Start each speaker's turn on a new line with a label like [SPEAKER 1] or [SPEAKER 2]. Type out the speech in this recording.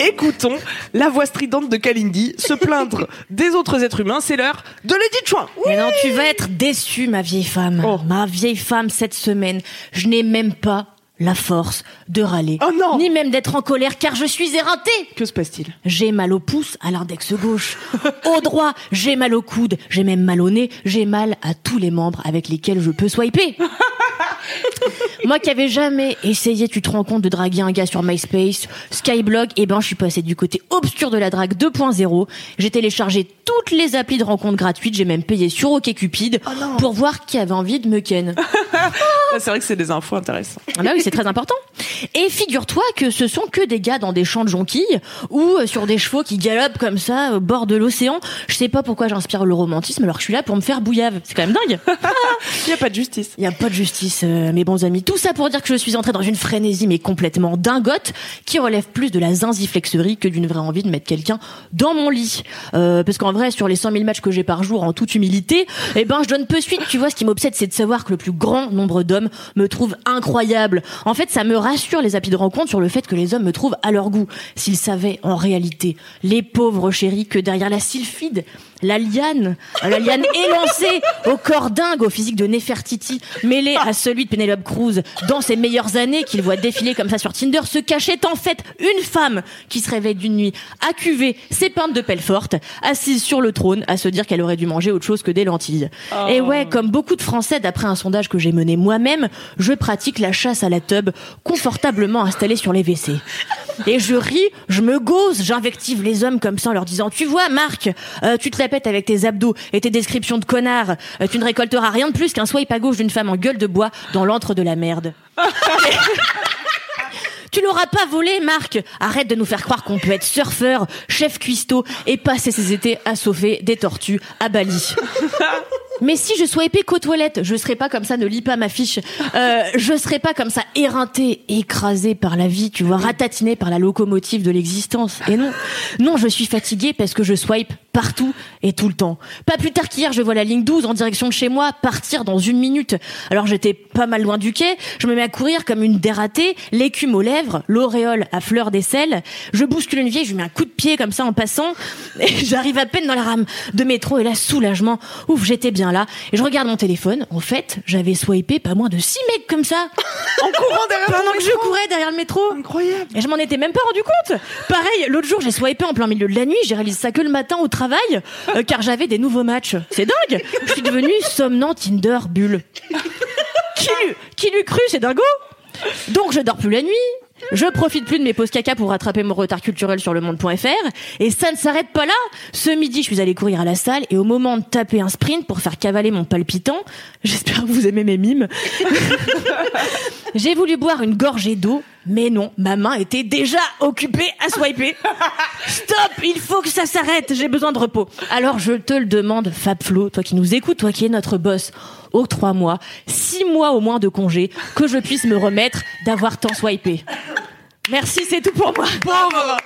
[SPEAKER 1] Écoutons la voix stridente de Kalindi se plaindre des autres êtres humains. C'est l'heure de l'édit Chouin.
[SPEAKER 2] Mais non, tu vas être déçue, ma vieille femme.
[SPEAKER 1] Oh.
[SPEAKER 2] Ma vieille femme, cette semaine, je n'ai même pas la force de râler.
[SPEAKER 1] Oh non.
[SPEAKER 2] Ni même d'être en colère, car je suis éreintée.
[SPEAKER 1] Que se passe-t-il?
[SPEAKER 2] J'ai mal au pouce, à l'index gauche. Au droit, j'ai mal au coude, j'ai même mal au nez, j'ai mal à tous les membres avec lesquels je peux swiper. Moi qui avais jamais essayé, tu te rends compte, de draguer un gars sur MySpace, Skyblog, et ben je suis passée du côté obscur de la drague 2.0. J'ai téléchargé toutes les applis de rencontres gratuites, j'ai même payé sur OkCupid pour voir qui avait envie de me ken.
[SPEAKER 1] C'est vrai que c'est des infos intéressantes.
[SPEAKER 2] Ah bah oui, c'est très important. Et figure-toi que ce sont que des gars dans des champs de jonquilles ou euh, sur des chevaux qui galopent comme ça au bord de l'océan. Je sais pas pourquoi j'inspire le romantisme alors que je suis là pour me faire bouillave. C'est quand même dingue.
[SPEAKER 1] Il n'y a pas de justice.
[SPEAKER 2] Il y a pas de justice, euh, mes bons amis. Tout ça pour dire que je suis entrée dans une frénésie mais complètement dingote qui relève plus de la zinziflexerie que d'une vraie envie de mettre quelqu'un dans mon lit. Euh, parce qu'en vrai, sur les 100 000 matchs que j'ai par jour, en toute humilité, eh ben je donne peu suite. Tu vois, ce qui m'obsède, c'est de savoir que le plus grand nombre d'hommes me trouvent incroyable. En fait, ça me rassure les applis de rencontre sur le fait que les hommes me trouvent à leur goût. S'ils savaient en réalité, les pauvres chéris, que derrière la sylphide, la liane, euh, la liane élancée au corps dingue, au physique de Nefertiti, mêlé à celui de Penelope Cruz dans ses meilleures années qu'il voit défiler comme ça sur Tinder, se cachait en fait une femme qui se réveille d'une nuit accuvée, ses pintes de pelle forte, assise sur le trône, à se dire qu'elle aurait dû manger autre chose que des lentilles. Et ouais, comme beaucoup de Français, d'après un sondage que j'ai mené moi-même, je pratique la chasse à la tub confortablement installée sur les WC. Et je ris, je me gauze, j'invective les hommes comme ça en leur disant Tu vois, Marc, euh, tu te la pètes avec tes abdos et tes descriptions de connard. Euh, tu ne récolteras rien de plus qu'un swipe à gauche d'une femme en gueule de bois dans l'antre de la merde. Tu l'auras pas volé, Marc. Arrête de nous faire croire qu'on peut être surfeur, chef cuistot et passer ses étés à sauver des tortues à Bali. Mais si je sois qu'aux toilettes, je serais pas comme ça, ne lis pas ma fiche. Euh, je serais pas comme ça, éreinté, écrasé par la vie, tu vois, ratatiné par la locomotive de l'existence. Et non, non, je suis fatiguée parce que je swipe partout et tout le temps. Pas plus tard qu'hier, je vois la ligne 12 en direction de chez moi partir dans une minute. Alors j'étais pas mal loin du quai, je me mets à courir comme une dératée, l'écume aux lèvres, l'auréole à fleur d'aisselle. Je bouscule une vieille, je lui mets un coup de pied comme ça en passant, et j'arrive à peine dans la rame de métro et là, soulagement, ouf, j'étais bien là. Et je regarde mon téléphone, en fait, j'avais swipé pas moins de six mecs comme ça,
[SPEAKER 1] En courant derrière
[SPEAKER 2] pendant que je
[SPEAKER 1] écran.
[SPEAKER 2] courais derrière le métro.
[SPEAKER 1] Incroyable.
[SPEAKER 2] Et je m'en étais même pas rendu compte. Pareil, l'autre jour, j'ai swipé en plein milieu de la nuit. J'ai réalisé ça que le matin au travail, euh, car j'avais des nouveaux matchs. C'est dingue. Je suis devenue somnant Tinder bulle. Qui l'eût, qui l'eût cru, c'est dingo. Donc je dors plus la nuit. Je profite plus de mes pauses caca pour rattraper mon retard culturel sur le monde.fr. Et ça ne s'arrête pas là. Ce midi, je suis allée courir à la salle et au moment de taper un sprint pour faire cavaler mon palpitant, j'espère que vous aimez mes mimes, j'ai voulu boire une gorgée d'eau, mais non, ma main était déjà occupée à swiper. Stop, il faut que ça s'arrête, j'ai besoin de repos. Alors je te le demande, Fab Flo, toi qui nous écoutes, toi qui es notre boss, octroie moi six mois au moins de congé, que je puisse me remettre d'avoir tant swipé. Merci, c'est tout pour moi.
[SPEAKER 1] Pauvre.